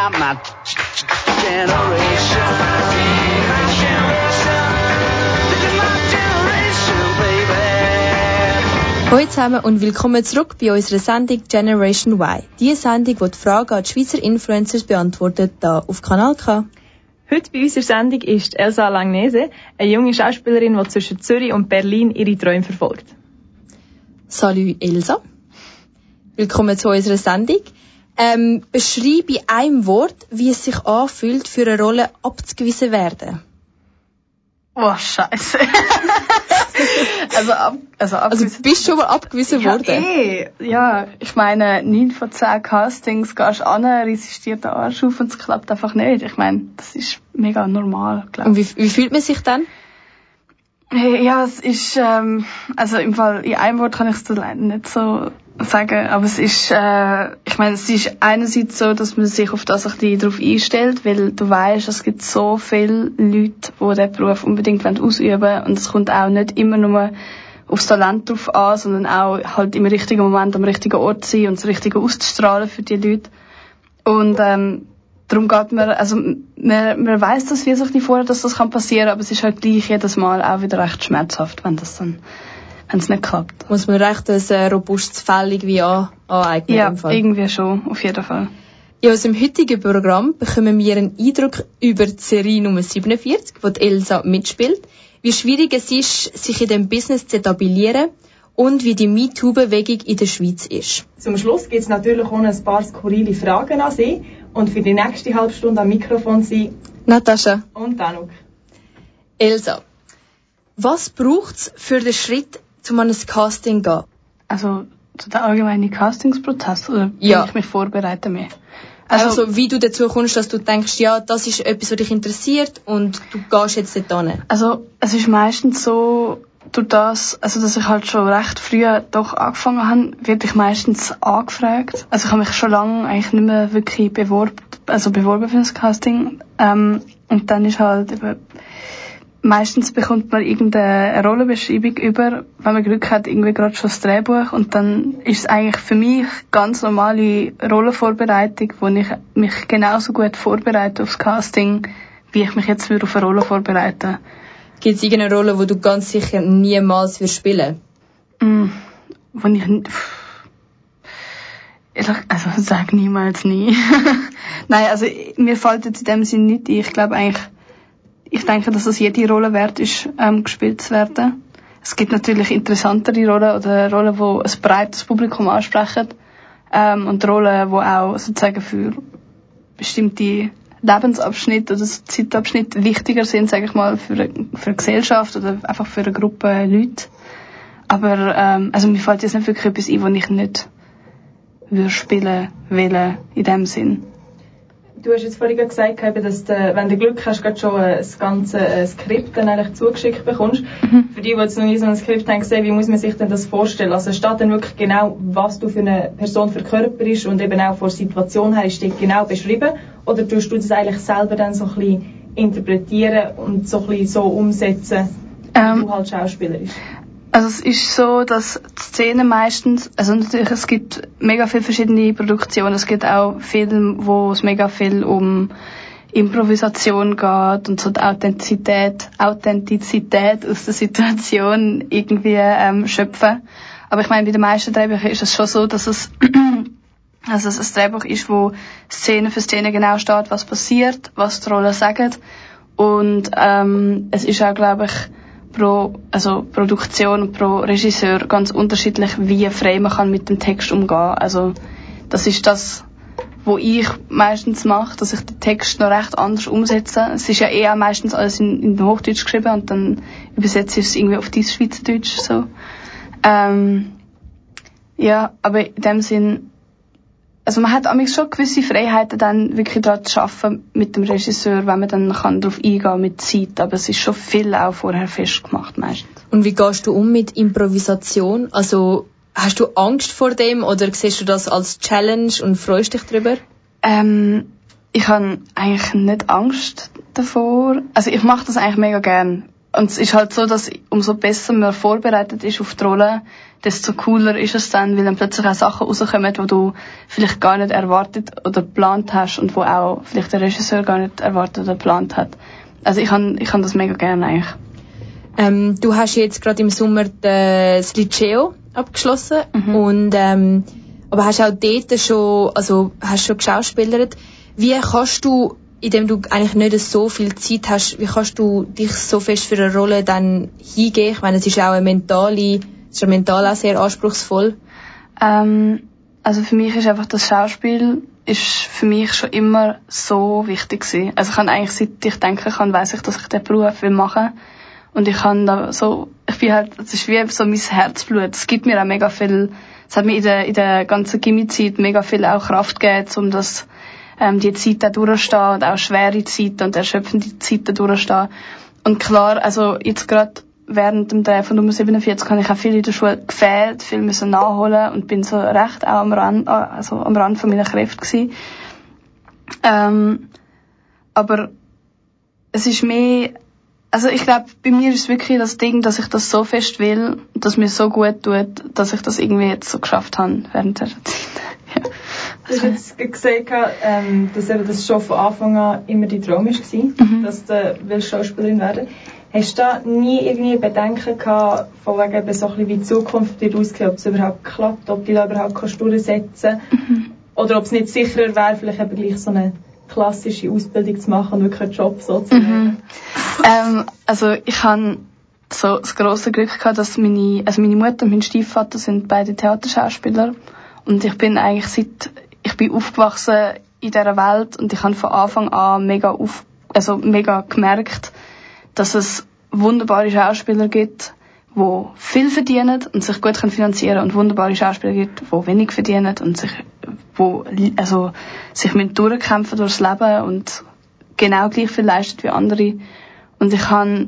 about my generation. My generation. This is my generation, baby. Hallo zusammen und willkommen zurück bei unserer Sendung Generation Y. Die Sendung, die die Fragen an die Schweizer Influencers beantwortet, hier auf Kanal K. Heute bei unserer Sendung ist Elsa Langnese, eine junge Schauspielerin, die zwischen Zürich und Berlin ihre Träume verfolgt. Salut Elsa. Willkommen zu unserer Sendung. Ähm, beschreibe in einem Wort, wie es sich anfühlt, für eine Rolle abzugewiesen werden. Oh, scheiße. also, ab, also, Also bist du schon mal abgewiesen ja, worden? eh. Ja, ich meine, 9 von 10 Castings gehst du an, riesst dir den Arsch auf und es klappt einfach nicht. Ich meine, das ist mega normal, glaube Und wie, wie fühlt man sich dann? Hey, Ja, es ist, ähm, also im Fall, in einem Wort kann ich es nicht so sagen, aber es ist, äh, ich meine, es ist einerseits so, dass man sich auf das ein bisschen drauf einstellt, weil du weißt, es gibt so viele Leute, die diesen Beruf unbedingt ausüben wollen und es kommt auch nicht immer nur aufs Talent drauf an, sondern auch halt im richtigen Moment am richtigen Ort sein und das Richtige auszustrahlen für die Leute. Und ähm, darum geht man, also man, man weiß das wie sich die vorher, dass das kann passieren, aber es ist halt gleich jedes Mal auch wieder recht schmerzhaft, wenn das dann, wenn es nicht klappt. Muss man recht ein äh, robustes Fell irgendwie an, aneignen? Ja, im Fall. irgendwie schon, auf jeden Fall. In unserem heutigen Programm bekommen wir einen Eindruck über die Serie Nummer 47, wo die Elsa mitspielt, wie schwierig es ist, sich in dem Business zu etablieren und wie die MeToo-Bewegung in der Schweiz ist. Zum Schluss gibt es natürlich auch noch ein paar skurrile Fragen an Sie und für die nächste halbe Stunde am Mikrofon sind Natascha, und Danuk. Elsa, was braucht's für den Schritt, um an ein Casting zu gehen? Also, zu der allgemeinen Castingsprozess, oder wie Ja. ich mich vorbereite mehr? Also, wie du dazu kommst, dass du denkst, ja, das ist etwas, was dich interessiert und du gehst jetzt dort hin. Also, es ist meistens so, durch das, also, dass ich halt schon recht früh doch angefangen habe, werde ich meistens angefragt. Also, ich habe mich schon lange eigentlich nicht mehr wirklich beworben, also beworben für das Casting. Ähm, und dann ist halt eben, meistens bekommt man irgendeine Rollenbeschreibung über, wenn man Glück hat, irgendwie gerade schon das Drehbuch und dann ist es eigentlich für mich ganz normale Rollenvorbereitung, wo ich mich genauso gut vorbereite aufs Casting, wie ich mich jetzt würde auf eine Rolle vorbereiten Gibt es irgendeine Rolle, die du ganz sicher niemals wirst spielen? Mm, wo ich also sag niemals nie. Nein, also mir fällt jetzt in dem Sinn nicht ein. Ich glaube eigentlich, ich denke, dass es jede Rolle wert ist, ähm, gespielt zu werden. Es gibt natürlich interessantere Rollen oder Rollen, die ein breites Publikum ansprechen. Ähm, und Rollen, die auch sozusagen für bestimmte Lebensabschnitte oder Zeitabschnitte wichtiger sind, sage ich mal, für für eine Gesellschaft oder einfach für eine Gruppe Leute. Aber ähm, also mir fällt jetzt nicht wirklich etwas ein, was ich nicht würde spielen wollen, in dem Sinn. Du hast jetzt vorhin gesagt, dass du, wenn du Glück hast, gerade schon das ganze Skript dann eigentlich zugeschickt bekommst. Für die, die jetzt noch nie so ein Skript haben gesehen, wie muss man sich denn das vorstellen? Also steht dann wirklich genau, was du für eine Person verkörperst und eben auch vor Situation her steht genau beschrieben? Oder tust du das eigentlich selber dann so ein bisschen interpretieren und so ein bisschen so umsetzen, wie Ähm, du halt schauspielerisch? Also es ist so, dass die Szenen meistens, also natürlich es gibt mega viele verschiedene Produktionen, es gibt auch Filme, wo es mega viel um Improvisation geht und so die Authentizität, Authentizität aus der Situation irgendwie ähm, schöpfen. Aber ich meine, bei den meisten Drehbüchern ist es schon so, dass es also es ein Drehbuch ist, wo Szene für Szene genau steht, was passiert, was die Rollen sagen. Und ähm, es ist auch, glaube ich, pro also Produktion und pro Regisseur ganz unterschiedlich, wie frei man kann mit dem Text umgehen. Also das ist das, wo ich meistens mache, dass ich den Text noch recht anders umsetze. Es ist ja eh auch meistens alles in, in Hochdeutsch geschrieben und dann übersetze ich es irgendwie auf dieses Schweizerdeutsch so. Ähm, ja, aber in dem Sinn also man hat amigs schon gewisse Freiheiten dann wirklich daran zu arbeiten mit dem Regisseur, wenn man dann kann darauf eingehen mit Zeit, aber es ist schon viel auch vorher festgemacht meistens. Und wie gehst du um mit Improvisation? Also, hast du Angst vor dem oder siehst du das als Challenge und freust dich darüber? Ähm, ich habe eigentlich nicht Angst davor. Also ich mache das eigentlich mega gern. Und es ist halt so, dass umso besser man vorbereitet ist auf die Rolle, desto cooler ist es dann, weil dann plötzlich auch Sachen rauskommen, die du vielleicht gar nicht erwartet oder geplant hast und wo auch vielleicht der Regisseur gar nicht erwartet oder geplant hat. Also ich kann ich kann das mega gerne eigentlich. Ähm, du hast jetzt gerade im Sommer das Liceo abgeschlossen Mhm. und ähm, aber hast auch dort schon, also hast schon geschauspielert. Wie kannst du, indem du eigentlich nicht so viel Zeit hast, wie kannst du dich so fest für eine Rolle dann hingehen? Ich meine, es ist auch eine mentale, es ist ja mental auch sehr anspruchsvoll. Ähm, also für mich ist einfach das Schauspiel ist für mich schon immer so wichtig gewesen. Also ich kann eigentlich seit ich denken kann, weiß ich, dass ich den Beruf will machen und ich kann da so, ich bin halt, es ist wie so mein Herzblut. Es gibt mir auch mega viel, es hat mir in der, in der ganzen Gimmi-Zeit mega viel auch Kraft gegeben, um das, ähm, die Zeit da durchzustehen und auch schwere Zeiten und erschöpfende Zeiten durchzustehen. Und klar, also jetzt gerade während dem Dreh von Nummer 47 habe ich auch viel in der Schule gefehlt, viel müssen nachholen und bin so recht auch am Rand, also am Rand von meiner Kräfte gewesen. Ähm, aber es ist mehr, also ich glaube, bei mir ist wirklich das Ding, dass ich das so fest will, dass mir so gut tut, dass ich das irgendwie jetzt so geschafft habe während der Zeit. ja. Du hast jetzt ge- gesagt, ähm, dass eben das schon von Anfang an immer dein Traum war, Mhm. dass du willst Schauspielerin werden Hast du da nie irgendwie Bedenken gehabt, von wegen eben so ein bisschen wie die Zukunft bei dir ausgesehen, ob es überhaupt klappt, ob du da überhaupt kannst durchsetzen Mhm. Oder ob es nicht sicherer wäre, vielleicht eben gleich so eine klassische Ausbildung zu machen und wirklich einen Job so zu nehmen? ähm, also ich habe so das große Glück gehabt, dass meine, also meine Mutter und mein Stiefvater sind beide Theaterschauspieler und ich bin eigentlich seit ich bin aufgewachsen in dieser Welt und ich habe von Anfang an mega auf, also mega gemerkt, dass es wunderbare Schauspieler gibt, wo viel verdienen und sich gut können finanzieren und wunderbare Schauspieler gibt, wo wenig verdienen und sich wo also sich mit durchkämpfen durchs Leben und genau gleich viel leistet wie andere. Und ich habe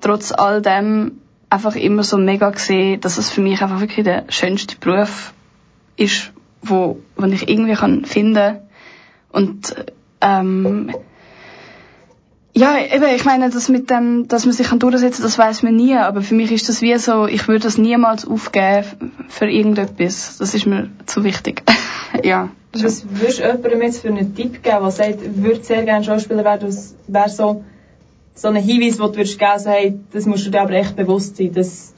trotz all dem einfach immer so mega gesehen, dass es für mich einfach wirklich der schönste Beruf ist, wo, wo ich irgendwie kann finden und ähm, ja, eben, ich meine, das mit dem, dass man sich kann durchsetzen, das weiß man nie, aber für mich ist das wie so, ich würde das niemals aufgeben für irgendetwas. Das ist mir zu wichtig. ja. Was würdest du jemandem jetzt für einen Tipp geben, der sagt, würde sehr gerne Schauspieler werden, was wäre so, so ein Hinweis, den du würdest geben, so, hey, das musst du dir aber echt bewusst sein, das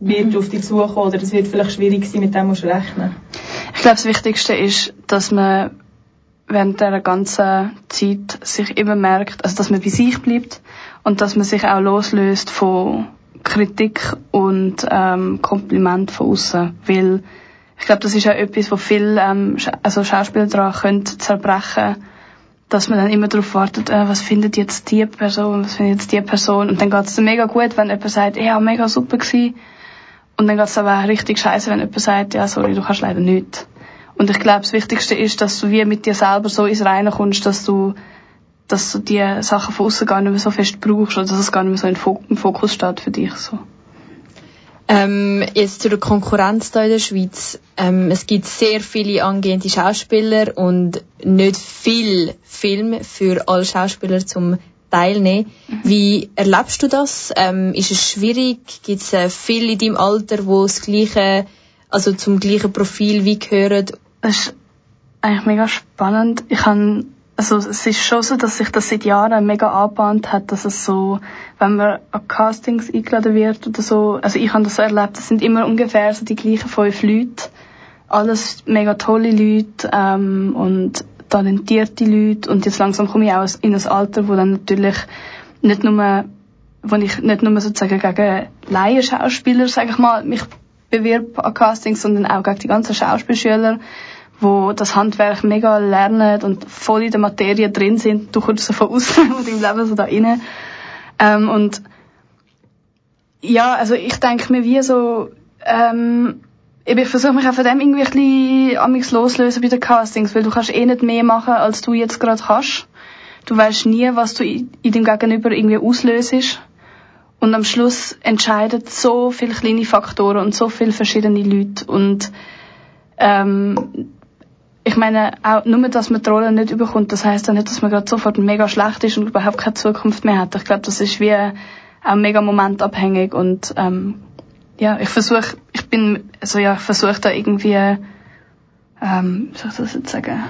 wird auf dich zukommen oder das wird vielleicht schwierig sein, mit dem musst du rechnen. Ich glaube, das Wichtigste ist, dass man während der ganzen Zeit sich immer merkt, also dass man bei sich bleibt und dass man sich auch loslöst von Kritik und ähm, Kompliment von außen, weil ich glaube, das ist auch etwas, wo viele ähm, also Schauspieler daran können zerbrechen, dass man dann immer darauf wartet, äh, was findet jetzt die Person, was findet jetzt die Person? Und dann geht es mega gut, wenn jemand sagt, ja, mega super gewesen und dann geht es aber richtig scheiße, wenn jemand sagt, ja, sorry, du kannst leider nicht. Und ich glaube, das Wichtigste ist, dass du wie mit dir selber so ins Reine kommst, dass du, dass du die Sachen von außen gar nicht mehr so fest brauchst oder dass es gar nicht mehr so im Fokus steht für dich. So. Ähm, jetzt zu der Konkurrenz da in der Schweiz. Ähm, es gibt sehr viele angehende Schauspieler und nicht viel Film für alle Schauspieler zum Teilnehmen. Wie erlebst du das? Ähm, ist es schwierig? Gibt es äh, viele in deinem Alter, wo das gleiche, also zum gleichen Profil wie gehören? Ist eigentlich mega spannend. Ich kann, also es ist schon so, dass sich das seit Jahren mega angebahnt hat, dass es so, wenn man an Castings eingeladen wird oder so, also ich habe das so erlebt, es sind immer ungefähr so die gleichen fünf Leute. Alles mega tolle Leute ähm, und talentierte Leute und jetzt langsam komme ich auch in ein Alter, wo dann natürlich nicht nur, wo ich nicht nur sozusagen gegen Laienschauspieler, sage ich mal, mich bewirb an Castings, sondern auch gegen die ganzen Schauspielschüler, wo das Handwerk mega lernen und voll in der Materie drin sind. Du kommst so von außen und im Leben so da rein. Ähm, und ja, also ich denke mir wie so, ähm, ich versuche mich auch von dem irgendwie ein bisschen loslösen bei den Castings, weil du kannst eh nicht mehr machen, als du jetzt gerade kannst. Du weißt nie, was du in deinem Gegenüber irgendwie auslöst. Und am Schluss entscheiden so viele kleine Faktoren und so viele verschiedene Leute. Und ähm, ich meine, auch nur, dass man die Rolle nicht überkommt, das heißt ja nicht, dass man gerade sofort mega schlecht ist und überhaupt keine Zukunft mehr hat. Ich glaube, das ist wie auch mega momentabhängig und ähm, ja, ich versuche, ich bin, also ja, ich versuche da irgendwie, ähm, wie soll ich das jetzt sagen?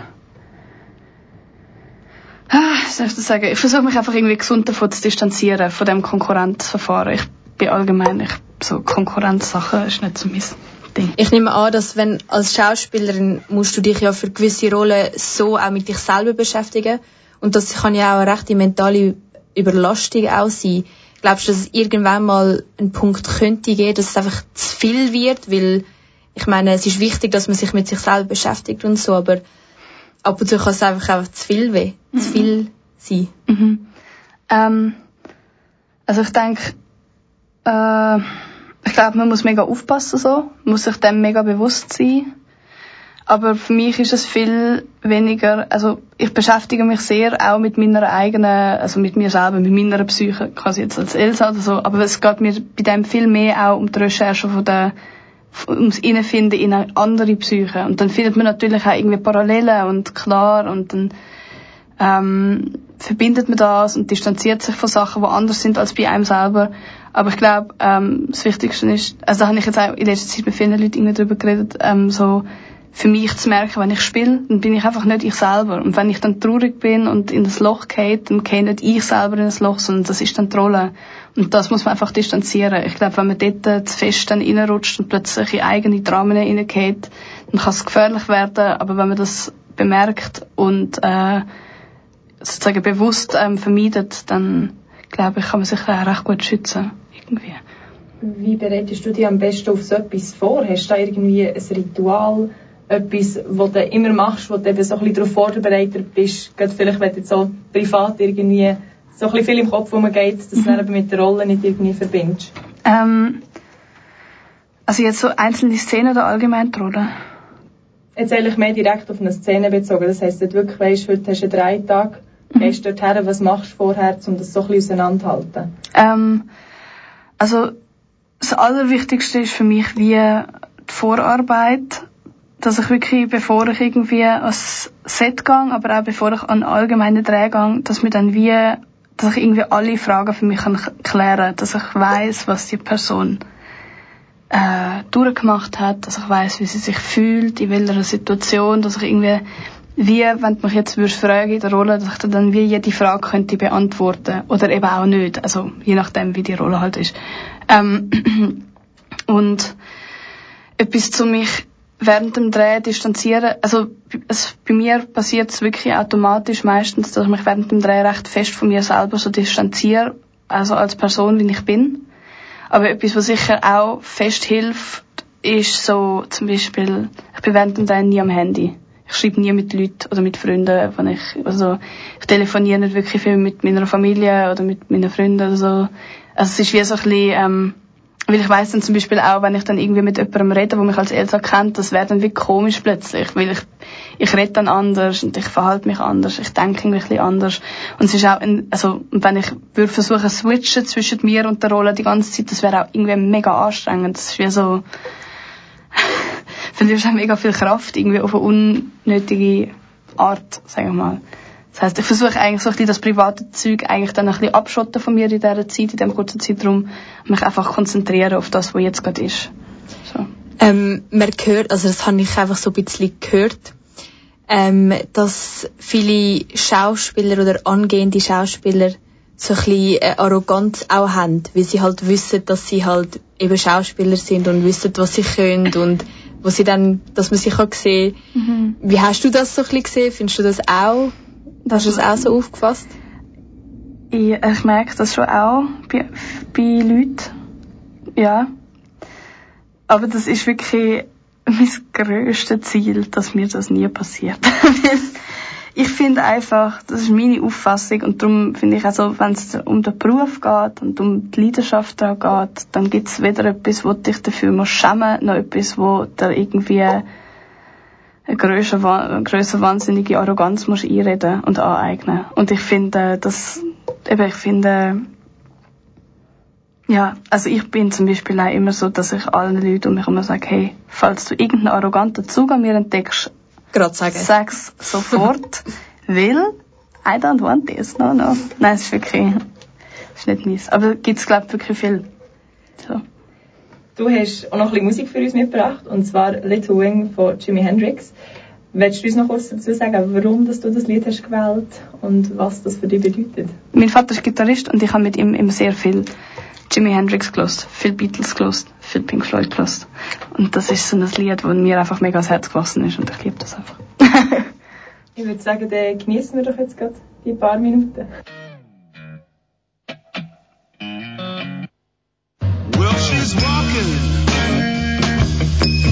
Ah, soll ich das sagen? Ich versuche mich einfach irgendwie gesund davon zu distanzieren, von dem Konkurrenzverfahren. Ich bin allgemein, ich, so Konkurrenzsachen ist nicht so mein Ding. Ich nehme an, dass wenn als Schauspielerin musst du dich ja für gewisse Rollen so auch mit dich selber beschäftigen und das kann ja auch eine rechte mentale Überlastung auch sein. Glaubst du, dass es irgendwann mal einen Punkt könnte geben, dass es einfach zu viel wird, weil ich meine, es ist wichtig, dass man sich mit sich selber beschäftigt und so, aber ab und zu kann es einfach einfach zu viel weh, zu viel sein. Mhm. Ähm, also ich denke, äh, ich glaube, man muss mega aufpassen so, muss sich dem mega bewusst sein. Aber für mich ist es viel weniger, also ich beschäftige mich sehr auch mit meiner eigenen, also mit mir selber, mit meiner Psyche, quasi jetzt als Elsa oder so, aber es geht mir bei dem viel mehr auch um die Recherche von der, ums Innenfinden in eine andere Psyche. Und dann findet man natürlich auch irgendwie Parallelen und klar und dann ähm, verbindet man das und distanziert sich von Sachen, die anders sind als bei einem selber. Aber ich glaube, ähm, das Wichtigste ist, also da habe ich jetzt auch in letzter Zeit mit vielen Leuten irgendwie darüber geredet, ähm, so für mich zu merken, wenn ich spiele, dann bin ich einfach nicht ich selber. Und wenn ich dann traurig bin und in das Loch gehe, dann gehe nicht ich selber in das Loch, sondern das ist dann die Rolle. Und das muss man einfach distanzieren. Ich glaube, wenn man dort zu fest dann reinrutscht und plötzlich in eigene Dramen reingeht, dann kann es gefährlich werden. Aber wenn man das bemerkt und äh, sozusagen bewusst ähm, vermeidet, dann glaube ich, kann man sich auch recht gut schützen. Irgendwie. Wie bereitest du dich am besten auf so etwas vor? Hast du da irgendwie ein Ritual, etwas, was du immer machst, wo du eben so ein bisschen darauf vorbereitet bist, gerade vielleicht, wenn du jetzt so privat irgendwie so ein bisschen viel im Kopf rumgeht, dass du dann eben mit der Rolle nicht irgendwie verbindest? Ähm, also jetzt so einzelne Szenen oder allgemein die Rolle? Jetzt eigentlich mehr direkt auf eine Szene bezogen. Das heisst, du wirklich weisst, heute hast du drei Tage, gehst du dorthin, was machst du vorher, um das so ein bisschen auseinanderzuhalten? Ähm, also das Allerwichtigste ist für mich wie die Vorarbeit, dass ich wirklich, bevor ich irgendwie ans Set gehe, aber auch bevor ich an allgemeine Dreh gehe, dass mir dann wie, dass ich irgendwie alle Fragen für mich kann klären, dass ich weiß, was die Person äh, durchgemacht hat, dass ich weiß, wie sie sich fühlt, in welcher Situation, dass ich irgendwie wie, wenn du mich jetzt würdest fragen in der Rolle, dass ich dann wie jede Frage könnte beantworten oder eben auch nicht, also je nachdem, wie die Rolle halt ist. Ähm, und etwas zu mich während dem Dreh distanzieren, also es, bei mir passiert es wirklich automatisch meistens, dass ich mich während dem Dreh recht fest von mir selber so distanziere, also als Person, wie ich bin. Aber etwas, was sicher auch fest hilft, ist so zum Beispiel, ich bin während dem Dreh nie am Handy. Ich schreibe nie mit Leuten oder mit Freunden, wenn ich, also ich telefoniere nicht wirklich viel mit meiner Familie oder mit meinen Freunden oder so. Also es ist wie so ein bisschen, ähm, weil ich weiss dann zum Beispiel auch, wenn ich dann irgendwie mit jemandem rede, der mich als Elsa kennt, das wäre dann wie komisch plötzlich, weil ich, ich rede dann anders und ich verhalte mich anders, ich denke irgendwie ein bisschen anders. Und es ist auch, ein, also, wenn ich würde versuchen switchen zwischen mir und der Rolle die ganze Zeit, das wäre auch irgendwie mega anstrengend. Das ist wie so, verlierst auch mega viel Kraft irgendwie auf eine unnötige Art, sagen wir mal. Das heisst, ich versuche eigentlich so ein bisschen das private Zeug eigentlich dann ein bisschen abschotten von mir in dieser Zeit, in diesem kurzen Zeitraum, mich einfach konzentrieren auf das, was jetzt gerade ist. So. Ähm, man hört, also das habe ich einfach so ein bisschen gehört, ähm, dass viele Schauspieler oder angehende Schauspieler so ein bisschen äh, Arroganz auch haben, weil sie halt wissen, dass sie halt eben Schauspieler sind und wissen, was sie können und wo sie dann, dass man sie kann sehen. Mhm. Wie hast du das so ein bisschen gesehen? Findest du das auch? Hast du das auch so aufgefasst? Ich, ich merke das schon auch bei, bei Leuten. Ja. Aber das ist wirklich mein grösstes Ziel, dass mir das nie passiert. Ich finde einfach, das ist meine Auffassung und darum finde ich also, wenn es um den Beruf geht und um die Leidenschaft daran geht, dann gibt es weder etwas, wo dich dafür musst schämen, noch etwas, wo dir irgendwie eine grösser wahnsinnige Arroganz musst einreden und aneignen. Und ich finde, das, eben, ich finde, ja, also ich bin zum Beispiel auch immer so, dass ich allen Leuten um mich herum sage, hey, falls du irgendeinen arroganten Zug an mir entdeckst, Gerade sagen. sag's sofort, weil I don't want this, no, no. Nein, es ist wirklich, ist nicht meins. Aber gibt's, glaub ich, wirklich viel. So. du hast auch noch ein bisschen Musik für uns mitgebracht, und zwar Little Wing von Jimi Hendrix. Willst du uns noch kurz dazu sagen, warum dass du das Lied hast gewählt und was das für dich bedeutet? Mein Vater ist Gitarrist und ich habe mit ihm immer sehr viel Jimi Hendrix gelost, viel Beatles gelost, viel Pink Floyd gelost. Und das ist so ein Lied, das mir einfach mega ans Herz gewachsen ist und ich liebe das einfach. Ich würde sagen, dann genießen wir doch jetzt gerade die paar Minuten. Well, she's walking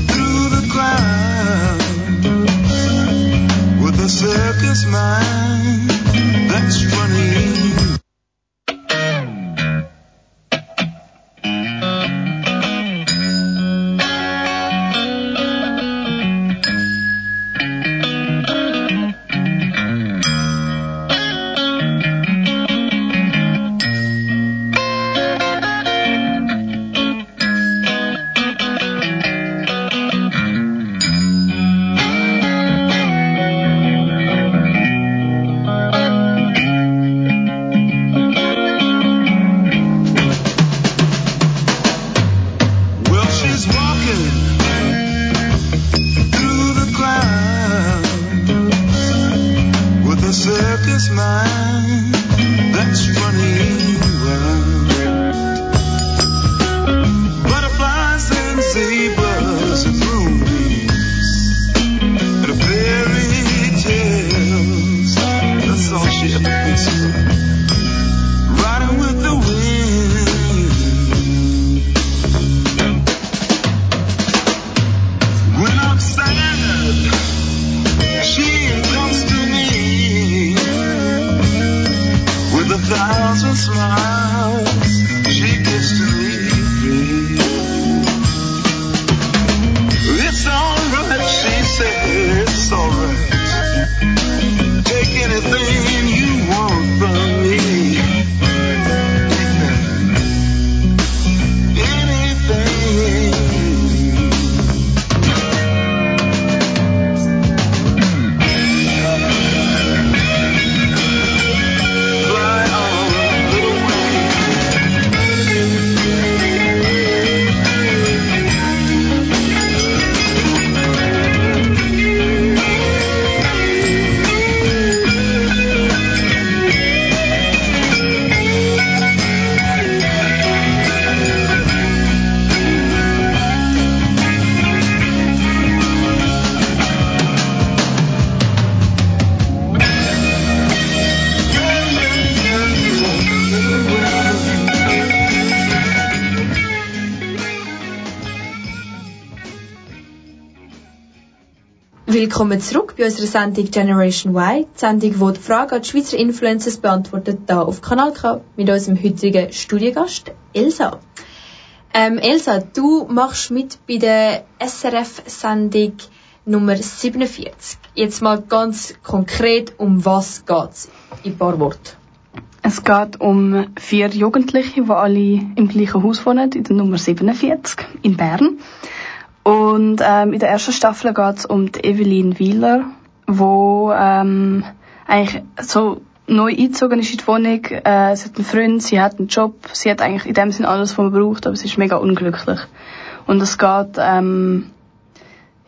through the crowd the circus mind that's funny. Willkommen zurück bei unserer Sendung Generation Y, die Sendung, wo die Frage an die Schweizer Influencers beantwortet, da auf Kanal K mit unserem heutigen Studiogast Elsa. Ähm, Elsa, du machst mit bei der SRF-Sendung Nummer 47. Jetzt mal ganz konkret, um was geht's? In ein paar Worten. Es geht um vier Jugendliche, die alle im gleichen Haus wohnen, in der Nummer 47 in Bern. Und ähm, in der ersten Staffel geht es um die Evelyn Wieler, wo ähm, eigentlich so neu eingezogen ist in die Wohnung. Äh, sie hat einen Freund, sie hat einen Job, sie hat eigentlich in dem Sinn alles, was man braucht, aber sie ist mega unglücklich. Und es geht ähm,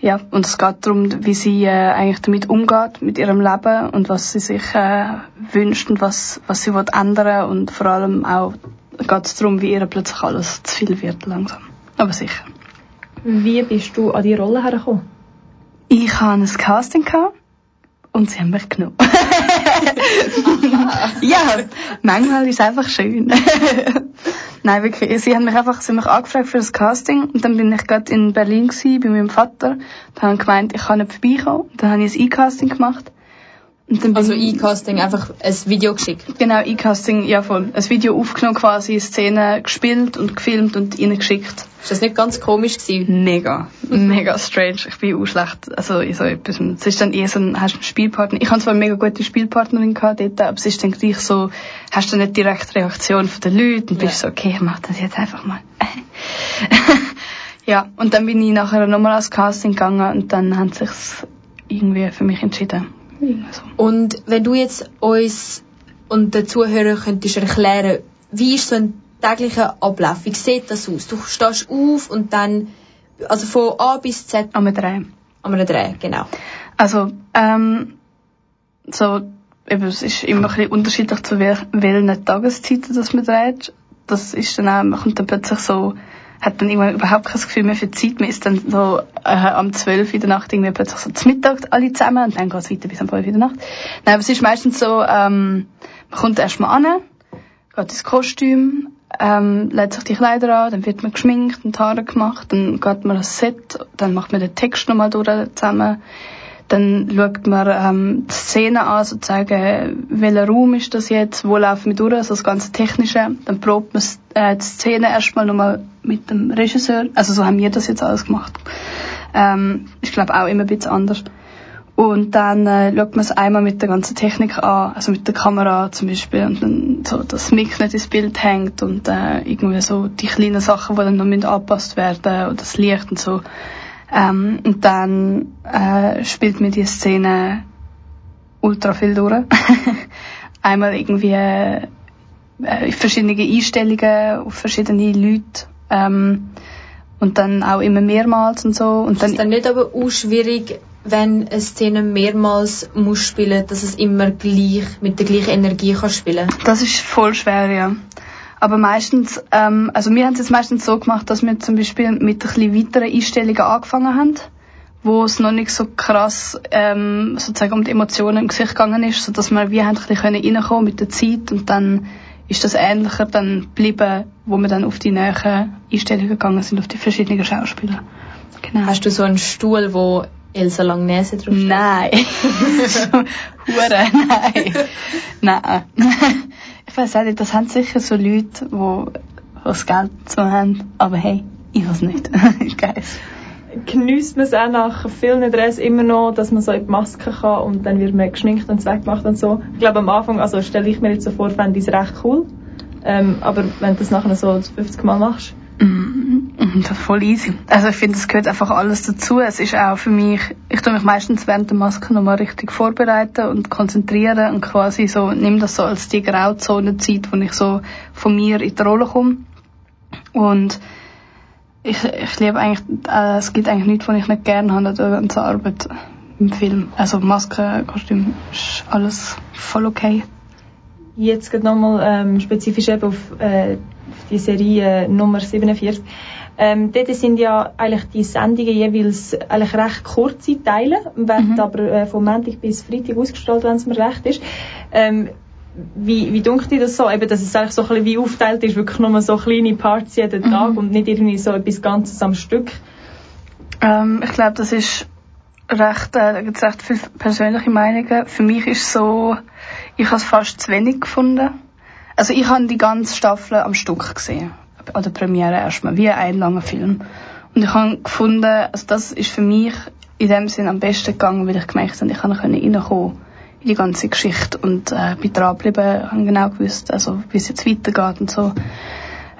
ja, und es geht darum, wie sie äh, eigentlich damit umgeht, mit ihrem Leben und was sie sich äh, wünscht und was, was sie will ändern und vor allem auch geht es darum, wie ihr plötzlich alles zu viel wird langsam. Aber sicher. Wie bist du an die Rolle hergekommen? Ich hatte ein Casting und sie haben mich genommen. ja, manchmal ist es einfach schön. Nein, wirklich. Sie haben mich einfach, sie haben mich angefragt für das Casting und dann bin ich gerade in Berlin gewesen, bei meinem Vater. Dann habe ich gemeint, ich kann nicht vorbeikommen. Dann habe ich ein E-Casting gemacht. Also E-Casting, einfach ein Video geschickt. Genau, E-Casting, ja voll. Ein Video aufgenommen quasi, Szene gespielt und gefilmt und ihnen geschickt. Ist das nicht ganz komisch gewesen? Mega, mega strange. Ich bin auch schlecht, also in so etwas. Es ist dann eher so ein, hast du einen Spielpartner. Ich habe zwar eine mega gute Spielpartnerin gehabt dort, aber es ist dann gleich so, hast du nicht direkt Reaktion von den Leuten und bist so, okay, ich mach das jetzt einfach mal. ja, und dann bin ich nachher nochmal ans Casting gegangen und dann haben sie sich irgendwie für mich entschieden. Und wenn du jetzt uns und den Zuhörern könntest erklären, wie ist so ein tägliche Ablauf? Wie sieht das aus? Du stehst auf und dann, also von A bis Z. Am Dreh. Am Dreh, genau. Also, ähm, so, eben, es ist immer ein bisschen unterschiedlich zu wel welchen Tageszeiten, dass man dreht. Das ist dann auch, man kommt dann plötzlich so, hat dann irgendwann überhaupt kein Gefühl mehr für die Zeit. Man ist dann so äh, am 12 in der Nacht irgendwie plötzlich so zum Mittag alle zusammen und dann geht es weiter bis am 5 in der Nacht. Nein, aber es ist meistens so, ähm, man kommt erstmal an, geht ins Kostüm, ähm, lädt sich die Kleider an, dann wird man geschminkt und Haare gemacht, dann geht man das Set, dann macht man den Text nochmal durch zusammen, dann schaut man ähm, die Szene an, sozusagen, welcher Raum ist das jetzt, wo laufen wir durch, also das ganze Technische. Dann probt man äh, die Szene erstmal nochmal mit dem Regisseur. Also so haben wir das jetzt alles gemacht. Ähm, ich glaube auch immer ein bisschen anders. Und dann äh, schaut man es einmal mit der ganzen Technik an, also mit der Kamera zum Beispiel, und dann so, dass das Mix nicht ins Bild hängt und äh, irgendwie so die kleinen Sachen, die dann noch angepasst werden oder das Licht und so. Ähm, und dann äh, spielt mir die Szene ultra viel durch. Einmal irgendwie äh, verschiedene Einstellungen auf verschiedene Leute. Ähm, und dann auch immer mehrmals und so. Und dann ist dann nicht aber auch schwierig, wenn eine Szene mehrmals muss spielen, dass es immer gleich mit der gleichen Energie kann spielen. Das ist voll schwer, ja. Aber meistens, ähm, also wir haben es jetzt meistens so gemacht, dass wir zum Beispiel mit ein bisschen weiteren Einstellungen angefangen haben, wo es noch nicht so krass ähm, sozusagen um die Emotionen im Gesicht gegangen ist, so dass wir wie haben ein bisschen reinkommen mit der Zeit und dann ist das ähnlicher dann geblieben, wo wir dann auf die näheren Einstellungen gegangen sind, auf die verschiedenen Schauspieler. Genau. Hast du so einen Stuhl, wo Elsa Langnese drauf Nein. Hure, nein. nein. Ich weiß das haben sicher so Leute, die das Geld so haben. Aber hey, ich weiß nicht. Geil. Genießt man es auch nach vielen Dress immer noch, dass man so in die Maske kann und dann wird man geschminkt und weggemacht und so. Ich glaube am Anfang, also stelle ich mir jetzt so vor, fände ich es recht cool. Ähm, aber wenn du das nachher so 50 Mal machst, das ist voll easy. Also ich finde, es gehört einfach alles dazu. Es ist auch für mich, ich tue mich meistens während der Maske nochmal richtig vorbereiten und konzentrieren und quasi so, nehme das so als die Grauzone-Zeit, wo ich so von mir in die Rolle komme. Und ich, ich liebe eigentlich, äh, es gibt eigentlich nichts, was ich nicht gerne habe an der ganzen Arbeit im Film. Also Maske, Kostüm, ist alles voll okay. Jetzt geht nochmal ähm, spezifisch eben auf äh, die Serie Nummer 47. Ähm, dort sind ja eigentlich die Sendungen jeweils eigentlich recht kurze Teile, werden mhm. aber äh, von Montag bis Freitag ausgestrahlt, wenn es mir recht ist. Ähm, wie, wie dunkelt dir das so, eben, dass es eigentlich so ein bisschen wie aufteilt ist, wirklich nur so kleine Parts jeden mhm. Tag und nicht irgendwie so etwas Ganzes am Stück? Ähm, ich glaube, das ist recht, äh, da gibt es recht viele persönliche Meinungen. Für mich ist so, ich habe es fast zu wenig gefunden. Also ich habe die ganze Staffel am Stück gesehen. An der Premiere erstmal, wie ein langer Film. Und ich habe gefunden, also das ist für mich in dem Sinn am besten gegangen, weil ich gemerkt habe, ich kann reinkommen in die ganze Geschichte und äh, bin dranbleiben, habe genau gewusst, also wie es jetzt weitergeht und so.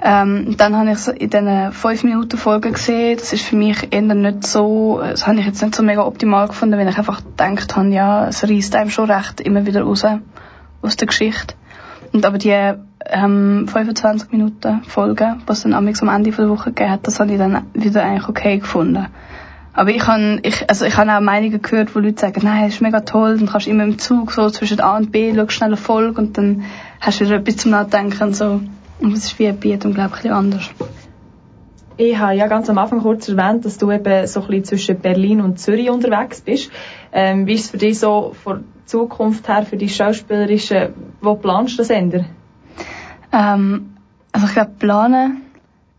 Ähm, dann habe ich es in diesen 5 Minuten Folgen gesehen. Das ist für mich eher nicht so, das habe ich jetzt nicht so mega optimal gefunden, weil ich einfach gedacht habe, ja, es reißt einem schon recht immer wieder raus aus der Geschichte. Und aber die ähm, 25 Minuten Folge, was dann am Ende der Woche gegeben hat, das habe ich dann wieder eigentlich okay gefunden. Aber ich habe ich, also ich habe auch Meinungen gehört, wo Leute sagen, nein, ist mega toll, dann kannst du immer im Zug so zwischen A und B, schaust schnell eine Folge und dann hast du wieder etwas zum Nachdenken und so. Und das ist wie bei jedem, glaube ich, ein bisschen anders. Ich habe ja ganz am Anfang kurz erwähnt, dass du eben so ein bisschen zwischen Berlin und Zürich unterwegs bist. Ähm, wie ist es für dich so von Zukunft her, für die Schauspielerische, wo planst du das ändern? Ähm, also ich glaube, planen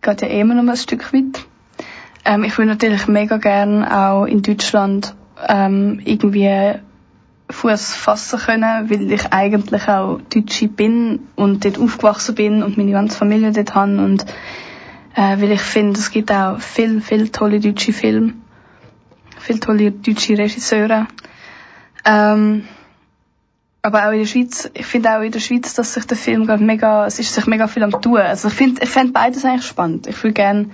geht ja immer noch ein Stück weit. Ähm, ich würde natürlich mega gern auch in Deutschland ähm, irgendwie Fuß fassen können, weil ich eigentlich auch Deutsche bin und dort aufgewachsen bin und meine ganze Familie dort habe und äh, weil ich finde, es gibt auch viel, viel tolle deutsche Filme, viele tolle deutsche Regisseure. Ähm, aber auch in der Schweiz, ich finde auch in der Schweiz, dass sich der Film gerade mega, es ist sich mega viel am tun. Also ich finde, ich finde beides eigentlich spannend. Ich würde gerne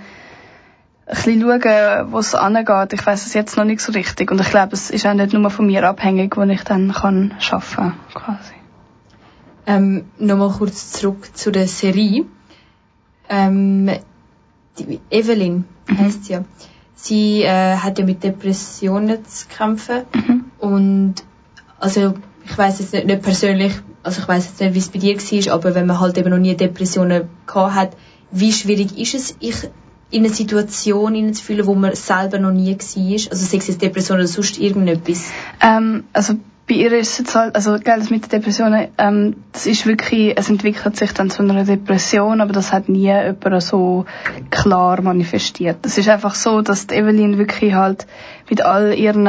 ein bisschen schauen, wo es angeht. Ich weiß es jetzt noch nicht so richtig. Und ich glaube, es ist auch nicht nur von mir abhängig, wo ich dann kann arbeiten quasi. Ähm, Nochmal kurz zurück zu der Serie. Ähm, die Evelyn heißt sie ja. Sie äh, hat ja mit Depressionen zu kämpfen und also ich weiß jetzt nicht, nicht persönlich, also ich weiß jetzt nicht, wie es bei dir war, aber wenn man halt eben noch nie Depressionen gehabt hat, wie schwierig ist es, ich in eine Situation hineinzufühlen, wo man selber noch nie war? Also sei es Depression oder sonst irgendetwas. Ähm, also bei ihr ist es halt, also gell, das mit den Depressionen, ähm, das ist wirklich, es entwickelt sich dann zu einer Depression, aber das hat nie jemand so klar manifestiert. Es ist einfach so, dass Evelyn wirklich halt mit all ihren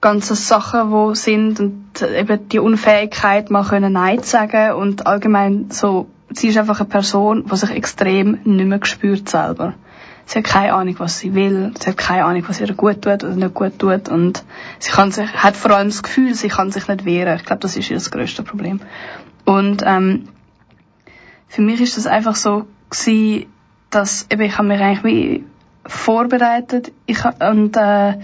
ganzen Sachen, wo sind und eben die Unfähigkeit mal können Nein zu sagen und allgemein so, sie ist einfach eine Person, die sich extrem nicht mehr spürt selber. Sie hat keine Ahnung, was sie will. Sie hat keine Ahnung, was ihr gut tut oder nicht gut tut. Und sie kann sich, hat vor allem das Gefühl, sie kann sich nicht wehren. Ich glaube, das ist ihr das größte Problem. Und ähm, für mich ist das einfach so gewesen, dass eben, ich habe mich eigentlich wie vorbereitet. Ich, und äh,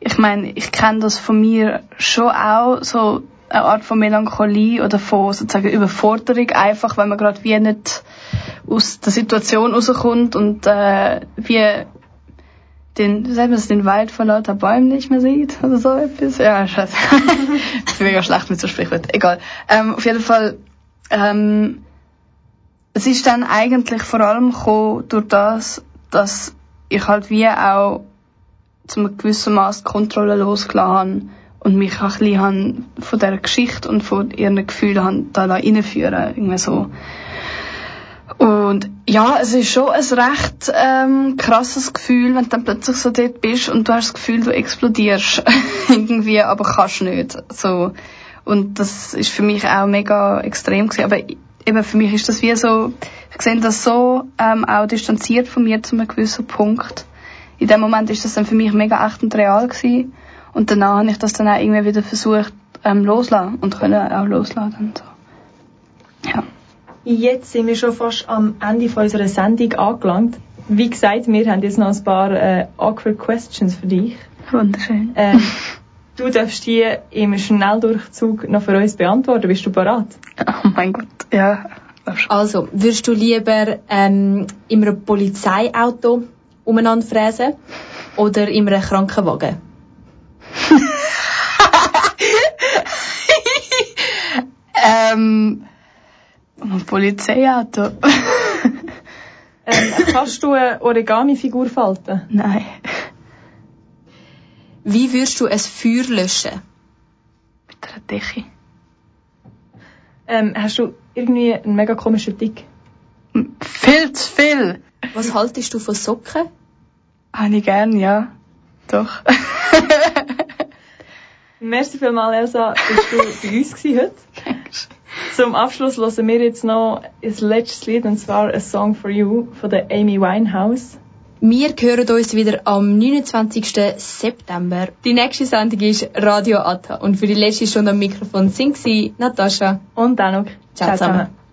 ich meine, ich kenne das von mir schon auch, so eine Art von Melancholie oder von sozusagen Überforderung, einfach wenn man gerade wie nicht aus der Situation rauskommt und äh, wie den, wie den Wald vor lauter Bäumen nicht mehr sieht oder so etwas. Ja, scheiße. ich bin mega schlecht mit so Sprichwörtern. Egal. Ähm, auf jeden Fall, ähm, es ist dann eigentlich vor allem gekommen durch das, dass ich halt wie auch zu einem gewissen Maß Kontrolle losgelassen habe und mich auch ein bisschen von dieser Geschichte und von ihren Gefühlen da reinführen irgendwie so. Und ja, es ist schon ein recht ähm, krasses Gefühl, wenn du dann plötzlich so dort bist und du hast das Gefühl, du explodierst irgendwie, aber kannst nicht. So. Und das ist für mich auch mega extrem gewesen. Aber eben für mich ist das wie so, ich sehe das so ähm, auch distanziert von mir zu einem gewissen Punkt. In dem Moment ist das dann für mich mega echt und real gewesen. Und danach habe ich das dann auch irgendwie wieder versucht ähm, loslassen und können auch loslassen. Und so. Ja. Jetzt sind wir schon fast am Ende von unserer Sendung angelangt. Wie gesagt, wir haben jetzt noch ein paar äh, awkward questions für dich. Wunderschön. Ähm, du darfst die im Schnelldurchzug noch für uns beantworten. Bist du bereit? Oh mein Gott, ja. Also, würdest du lieber ähm, in einem Polizeiauto umeinander fräsen oder in einem Krankenwagen? ähm, ein Polizeiauto. Ähm, kannst du eine Origami-Figur falten? Nein. Wie würdest du ein Feuer löschen? Mit einer Decke. Ähm, hast du irgendwie einen mega komischen Tick? Viel zu viel. Was haltest du von Socken? Habe ich gern, ja. Doch. Merci vielmals, Elsa, bist du bei uns heute. Zum Abschluss hören wir jetzt noch das letzte Lied, und zwar «A Song for You» von der Amy Winehouse. Wir hören uns wieder am 29. September. Die nächste Sendung ist Radio Atta und für die letzte Stunde am Mikrofon sind sie Natascha. Und Danuk. Ciao zusammen. I've